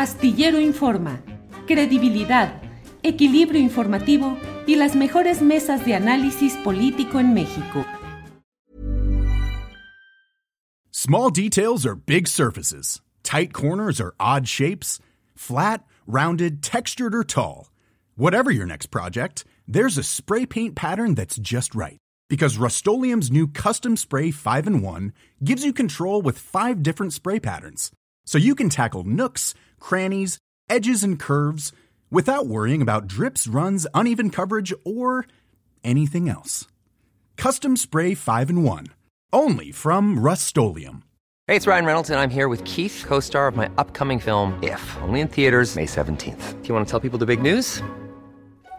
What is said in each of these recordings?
Astillero Informa, credibilidad, equilibrio informativo y las mejores mesas de análisis político en México. Small details are big surfaces. Tight corners are odd shapes. Flat, rounded, textured, or tall. Whatever your next project, there's a spray paint pattern that's just right. Because Rust new Custom Spray 5 in 1 gives you control with five different spray patterns. So you can tackle nooks, crannies, edges, and curves without worrying about drips, runs, uneven coverage, or anything else. Custom Spray 5 in 1. Only from Rust Hey, it's Ryan Reynolds, and I'm here with Keith, co star of my upcoming film, If, only in theaters, May 17th. Do you want to tell people the big news?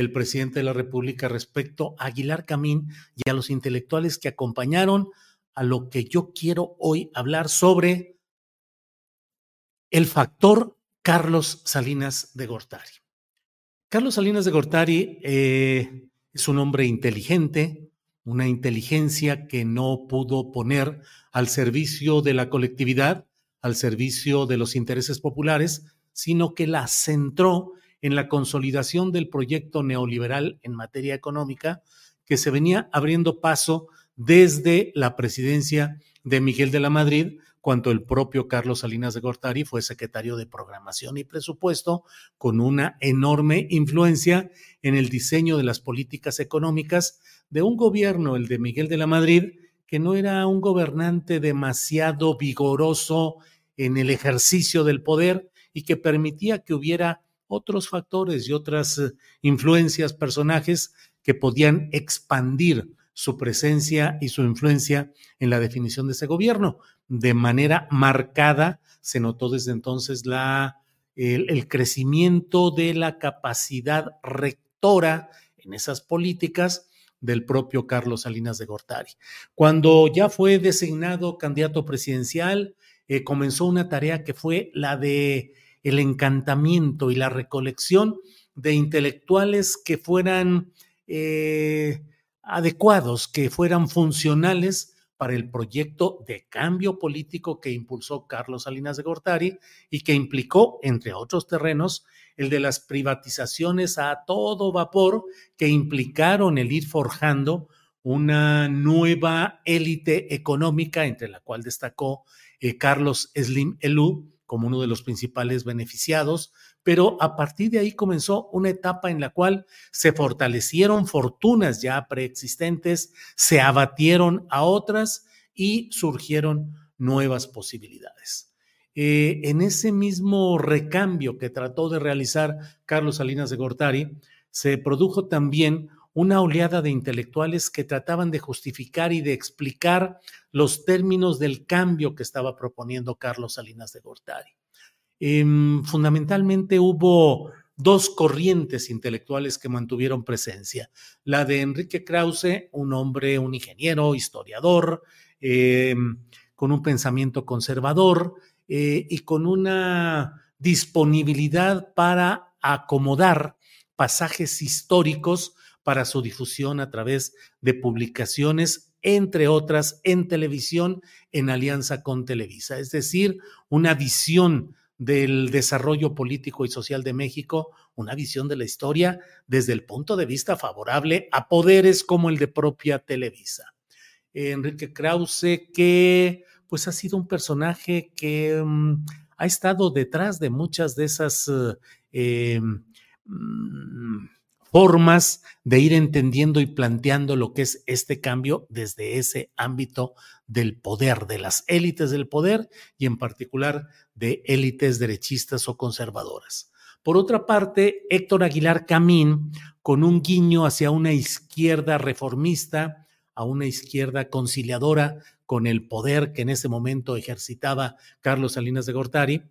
el presidente de la República respecto a Aguilar Camín y a los intelectuales que acompañaron a lo que yo quiero hoy hablar sobre el factor Carlos Salinas de Gortari. Carlos Salinas de Gortari eh, es un hombre inteligente, una inteligencia que no pudo poner al servicio de la colectividad, al servicio de los intereses populares, sino que la centró en la consolidación del proyecto neoliberal en materia económica que se venía abriendo paso desde la presidencia de Miguel de la Madrid, cuando el propio Carlos Salinas de Gortari fue secretario de Programación y Presupuesto, con una enorme influencia en el diseño de las políticas económicas de un gobierno, el de Miguel de la Madrid, que no era un gobernante demasiado vigoroso en el ejercicio del poder y que permitía que hubiera otros factores y otras eh, influencias, personajes que podían expandir su presencia y su influencia en la definición de ese gobierno. De manera marcada se notó desde entonces la, el, crecimiento de la capacidad rectora en esas políticas del propio Carlos Salinas de Gortari. Cuando ya fue designado candidato presidencial, eh, comenzó una tarea que fue la de el encantamiento y la recolección de intelectuales que fueran eh, adecuados, que fueran funcionales para el proyecto de cambio político que impulsó Carlos Salinas de Gortari y que implicó, entre otros terrenos, el de las privatizaciones a todo vapor que implicaron el ir forjando una nueva élite económica, entre la cual destacó eh, Carlos Slim Elú, como uno de los principales beneficiados, pero a partir de ahí comenzó una etapa en la cual se fortalecieron fortunas ya preexistentes, se abatieron a otras y surgieron nuevas posibilidades. Eh, en ese mismo recambio que trató de realizar Carlos Salinas de Gortari, se produjo también una oleada de intelectuales que trataban de justificar y de explicar los términos del cambio que estaba proponiendo Carlos Salinas de Gortari. Em, fundamentalmente hubo dos corrientes intelectuales que mantuvieron presencia. La de Enrique Krause, un hombre, un ingeniero, historiador, em, con un pensamiento conservador eh, y con una disponibilidad para acomodar pasajes históricos para su difusión a través de publicaciones, entre otras en televisión, en alianza con Televisa. Es decir, una visión del desarrollo político y social de México, una visión de la historia desde el punto de vista favorable a poderes como el de propia Televisa. Enrique Krause, que pues ha sido un personaje que mm, ha estado detrás de muchas de esas eh, mm, formas de ir entendiendo y planteando lo que es este cambio desde ese ámbito del poder, de las élites del poder y en particular de élites derechistas o conservadoras. Por otra parte, Héctor Aguilar Camín, con un guiño hacia una izquierda reformista, a una izquierda conciliadora con el poder que en ese momento ejercitaba Carlos Salinas de Gortari,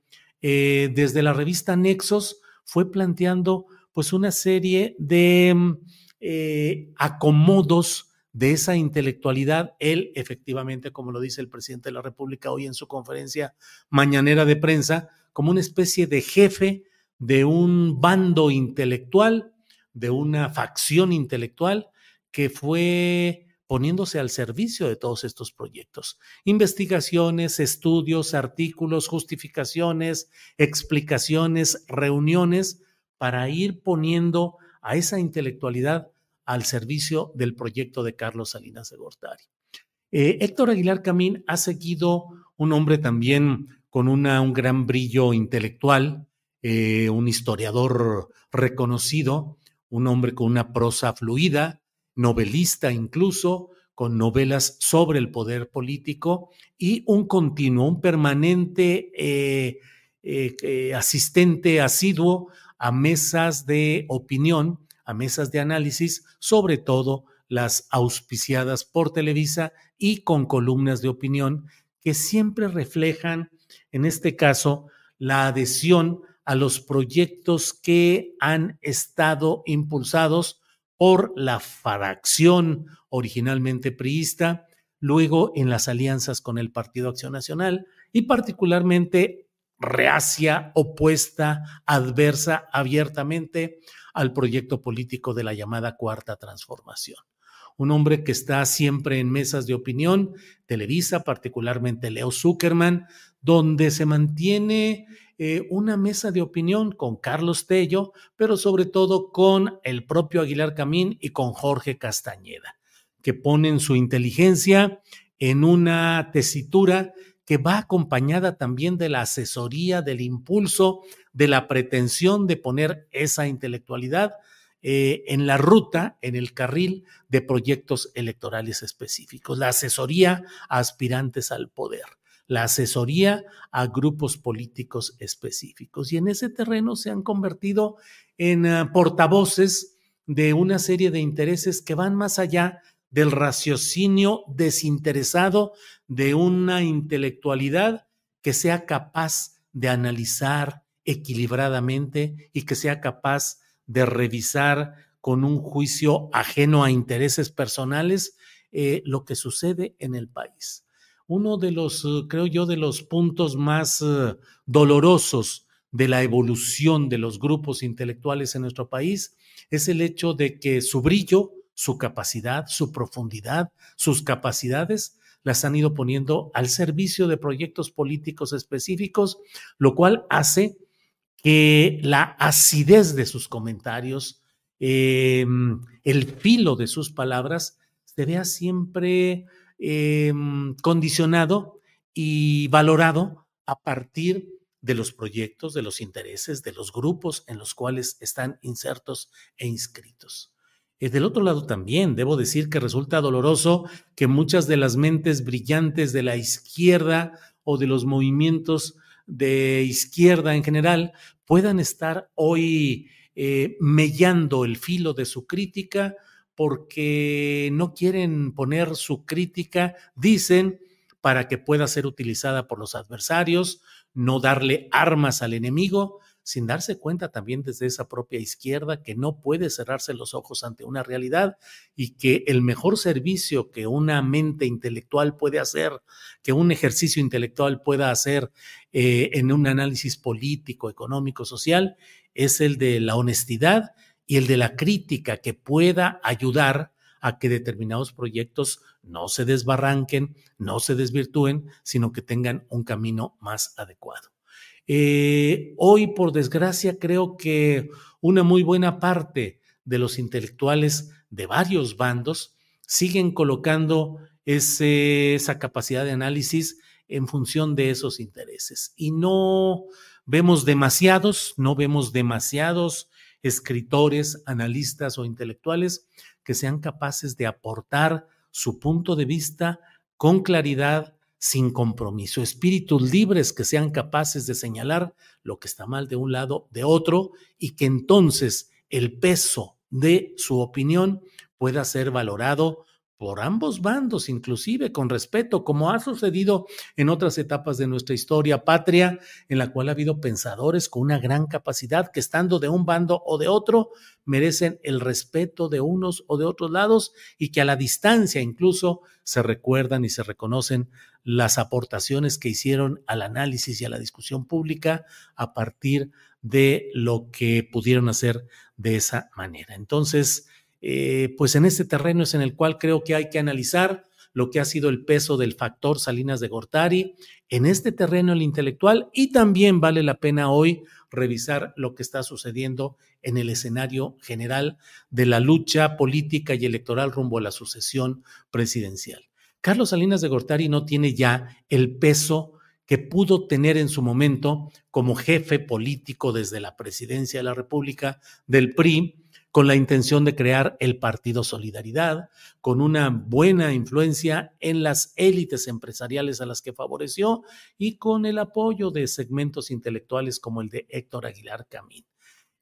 eh, desde la revista Nexos fue planteando pues una serie de mm, eh, acomodos de esa intelectualidad. Él, efectivamente, como lo dice el presidente de la República hoy en su conferencia mañanera de prensa, como una especie de jefe de un bando intelectual, de una facción intelectual que fue poniéndose al servicio de todos estos proyectos. Investigaciones, estudios, artículos, justificaciones, explicaciones, reuniones para ir poniendo a esa intelectualidad al servicio del proyecto de Carlos Salinas de Gortari. Eh, Héctor Aguilar Camín ha seguido un hombre también con un gran brillo intelectual, eh, un historiador reconocido, un hombre con una prosa fluida, novelista incluso, con novelas sobre el poder político y un continuo, un permanente eh, asistente asiduo a mesas de opinión, a mesas de análisis, sobre todo las auspiciadas por Televisa y con columnas de opinión que siempre reflejan, en este caso, la adhesión a los proyectos que han estado impulsados por la fracción originalmente priista, luego en las alianzas con el Partido Acción Nacional y particularmente reacia, opuesta, adversa abiertamente al proyecto político de la llamada Cuarta Transformación. Un hombre que está siempre en mesas de opinión, Televisa, particularmente Leo Zuckerman, donde se mantiene eh, una mesa de opinión con Carlos Tello, pero sobre todo con el propio Aguilar Camín y con Jorge Castañeda, que ponen su inteligencia en una tesitura que va acompañada también de la asesoría, del impulso, de la pretensión de poner esa intelectualidad eh, en la ruta, en el carril de proyectos electorales específicos, la asesoría a aspirantes al poder, la asesoría a grupos políticos específicos. Y en ese terreno se han convertido en eh, portavoces de una serie de intereses que van más allá del raciocinio desinteresado de una intelectualidad que sea capaz de analizar equilibradamente y que sea capaz de revisar con un juicio ajeno a intereses personales eh, lo que sucede en el país. Uno de los, eh, creo yo, de los puntos más eh, dolorosos de la evolución de los grupos intelectuales en nuestro país es el hecho de que su brillo, su capacidad, su profundidad, sus capacidades, las han ido poniendo al servicio de proyectos políticos específicos, lo cual hace que la acidez de sus comentarios, em, el filo de sus palabras, se vea siempre em, condicionado y valorado a partir de los proyectos, de los intereses, de los grupos en los cuales están insertos e inscritos. Del otro lado también, debo decir que resulta doloroso que muchas de las mentes brillantes de la izquierda o de los movimientos de izquierda en general puedan estar hoy eh, mellando el filo de su crítica porque no quieren poner su crítica, dicen, para que pueda ser utilizada por los adversarios, no darle armas al enemigo, sin darse cuenta también desde esa propia izquierda que no puede cerrarse los ojos ante una realidad y que el mejor servicio que una mente intelectual puede hacer, que un ejercicio intelectual pueda hacer eh, en un análisis político, económico, social, es el de la honestidad y el de la crítica que pueda ayudar a que determinados proyectos no se desbarranquen, no se desvirtúen, sino que tengan un camino más adecuado. Eh, hoy, por desgracia, creo que una muy buena parte de los intelectuales de varios bandos siguen colocando esa capacidad de análisis en función de esos intereses. Y no vemos demasiados, no vemos demasiados escritores, analistas o intelectuales que sean capaces de aportar su punto de vista con claridad, sin compromiso, espíritus libres que sean capaces de señalar lo que está mal de un lado, de otro, y que entonces el peso de su opinión pueda ser valorado por ambos bandos, inclusive con respeto, como ha sucedido en otras etapas de nuestra historia patria, en la cual ha habido pensadores con una gran capacidad que estando de un bando o de otro, merecen el respeto de unos o de otros lados y que a la distancia incluso se recuerdan y se reconocen las aportaciones que hicieron al análisis y a la discusión pública a partir de lo que pudieron hacer de esa manera. Entonces, eh, pues en este terreno es en el cual creo que hay que analizar lo que ha sido el peso del factor Salinas de Gortari en este terreno el intelectual y también vale la pena hoy revisar lo que está sucediendo en el escenario general de la lucha política y electoral rumbo a la sucesión presidencial. Carlos Salinas de Gortari no tiene ya el peso que pudo tener en su momento como jefe político desde la presidencia de la República del PRI, con la intención de crear el Partido Solidaridad, con una buena influencia en las élites empresariales a las que favoreció y con el apoyo de segmentos intelectuales como el de Héctor Aguilar Camín.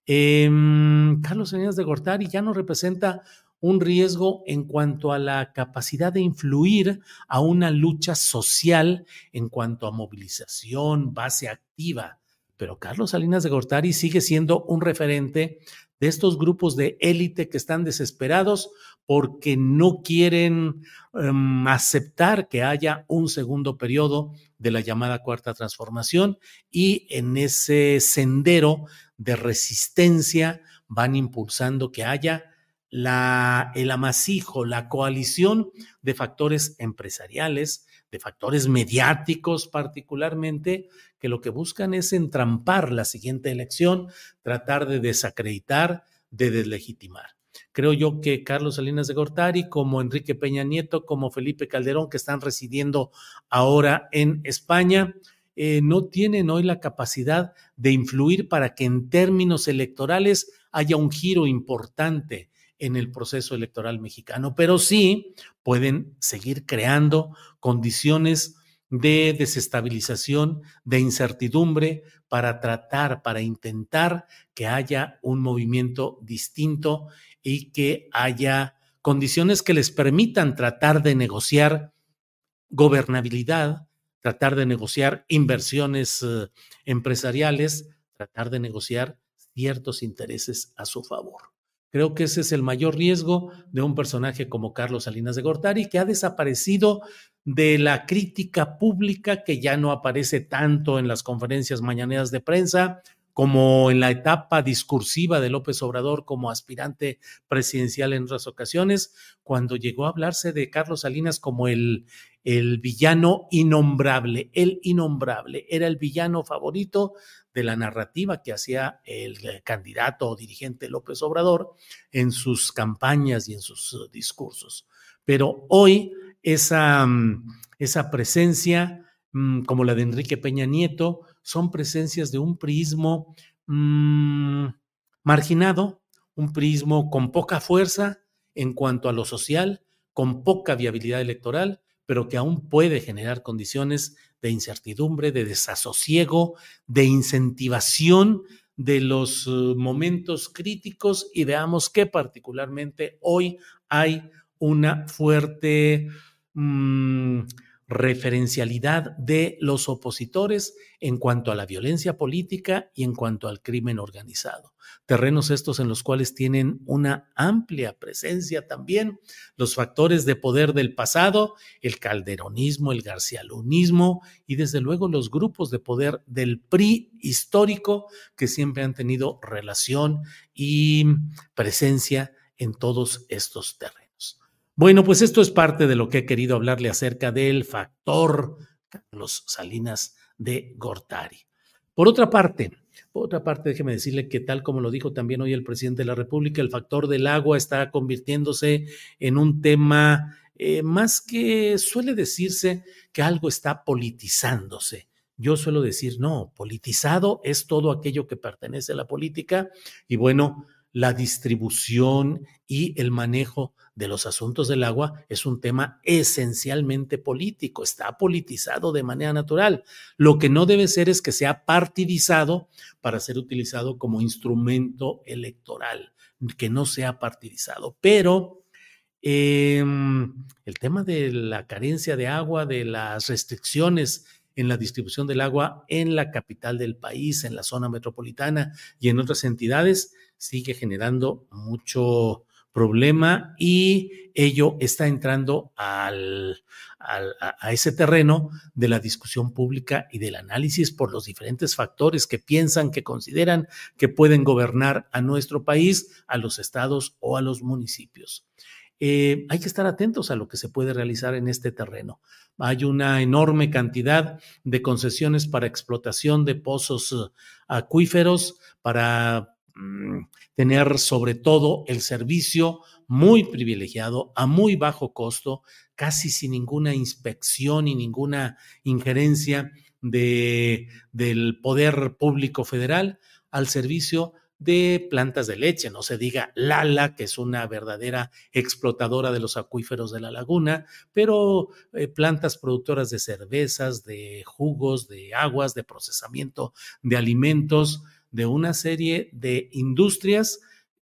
Em, Carlos Salinas de Gortari ya no representa un riesgo en cuanto a la capacidad de influir a una lucha social en cuanto a movilización, base activa. Pero Carlos Salinas de Gortari sigue siendo un referente de estos grupos de élite que están desesperados porque no quieren em, aceptar que haya un segundo periodo de la llamada cuarta transformación y en ese sendero de resistencia van impulsando que haya la, el amasijo, la coalición de factores empresariales, de factores mediáticos particularmente, que lo que buscan es entrampar la siguiente elección, tratar de desacreditar, de deslegitimar. Creo yo que Carlos Salinas de Gortari, como Enrique Peña Nieto, como Felipe Calderón, que están residiendo ahora en España, eh, no tienen hoy la capacidad de influir para que en términos electorales haya un giro importante en el proceso electoral mexicano, pero sí pueden seguir creando condiciones de desestabilización, de incertidumbre, para tratar, para intentar que haya un movimiento distinto y que haya condiciones que les permitan tratar de negociar gobernabilidad, tratar de negociar inversiones eh, empresariales, tratar de negociar ciertos intereses a su favor. Creo que ese es el mayor riesgo de un personaje como Carlos Salinas de Gortari, que ha desaparecido de la crítica pública, que ya no aparece tanto en las conferencias mañaneras de prensa, como en la etapa discursiva de López Obrador como aspirante presidencial en otras ocasiones, cuando llegó a hablarse de Carlos Salinas como el, el villano innombrable, el innombrable, era el villano favorito de la narrativa que hacía el candidato o dirigente López Obrador en sus campañas y en sus uh, discursos. Pero hoy esa, mm, esa presencia, mm, como la de Enrique Peña Nieto, son presencias de un prismo mm, marginado, un prismo con poca fuerza en cuanto a lo social, con poca viabilidad electoral, pero que aún puede generar condiciones de incertidumbre, de desasosiego, de incentivación de los eh, momentos críticos. Y veamos que particularmente hoy hay una fuerte mm, referencialidad de los opositores en cuanto a la violencia política y en cuanto al crimen organizado. Terrenos estos en los cuales tienen una amplia presencia también los factores de poder del pasado, el calderonismo, el garcialunismo y desde luego los grupos de poder del PRI histórico que siempre han tenido relación y presencia en todos estos terrenos. Bueno, pues esto es parte de lo que he querido hablarle acerca del factor Carlos Salinas de Gortari. Por otra parte, por otra parte, déjeme decirle que tal como lo dijo también hoy el presidente de la República, el factor del agua está convirtiéndose en un tema eh, más que suele decirse que algo está politizándose. Yo suelo decir, no, politizado es todo aquello que pertenece a la política y bueno, la distribución y el manejo de los asuntos del agua es un tema esencialmente político, está politizado de manera natural. Lo que no debe ser es que sea partidizado para ser utilizado como instrumento electoral, que no sea partidizado. Pero em, el tema de la carencia de agua, de las restricciones en la distribución del agua en la capital del país, en la zona metropolitana y en otras entidades, sigue generando mucho problema y ello está entrando al, a ese terreno de la discusión pública y del análisis por los diferentes factores que piensan, que consideran que pueden gobernar a nuestro país, a los estados o a los municipios. Eh, hay que estar atentos a lo que se puede realizar en este terreno. Hay una enorme cantidad de concesiones para explotación de pozos eh, acuíferos, para Mm, tener sobre todo el servicio muy privilegiado, a muy bajo costo, casi sin ninguna inspección y ninguna injerencia de, del poder público federal al servicio de plantas de leche, no se diga Lala, que es una verdadera explotadora de los acuíferos de la laguna, pero eh, plantas productoras de cervezas, de jugos, de aguas, de procesamiento de alimentos, de una serie de industrias,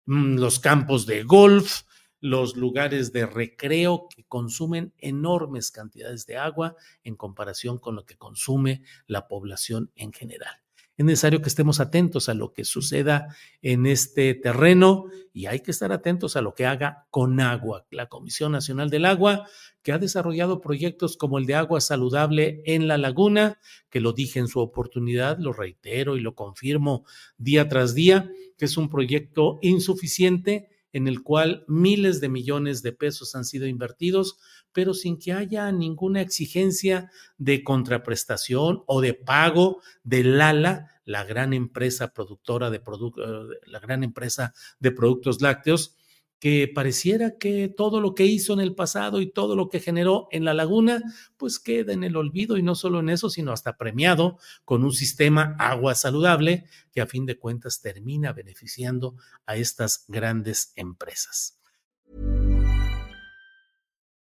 mm, los campos de golf, los lugares de recreo que consumen enormes cantidades de agua en comparación con lo que consume la población en general es necesario que estemos atentos a lo que suceda en este terreno y hay que estar atentos a lo que haga con agua. La Comisión Nacional del Agua, que ha desarrollado proyectos como el de agua saludable en la laguna, que lo dije en su oportunidad, lo reitero y lo confirmo día tras día, que es un proyecto insuficiente en el cual miles de millones de pesos han sido invertidos, pero sin que haya ninguna exigencia de contraprestación o de pago del Lala, la gran empresa productora de productos, eh, la gran empresa de productos lácteos, que pareciera que todo lo que hizo en el pasado y todo lo que generó en la laguna, pues queda en el olvido y no solo en eso, sino hasta premiado con un sistema agua saludable que a fin de cuentas termina beneficiando a estas grandes empresas.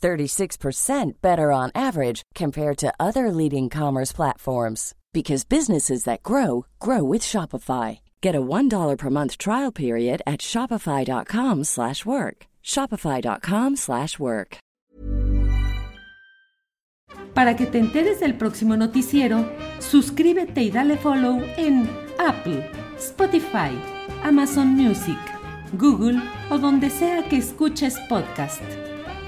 36% better on average compared to other leading commerce platforms because businesses that grow grow with Shopify. Get a $1 per month trial period at shopify.com/work. shopify.com/work. Para que te enteres del próximo noticiero, suscríbete y dale follow en Apple, Spotify, Amazon Music, Google o donde sea que escuches podcast.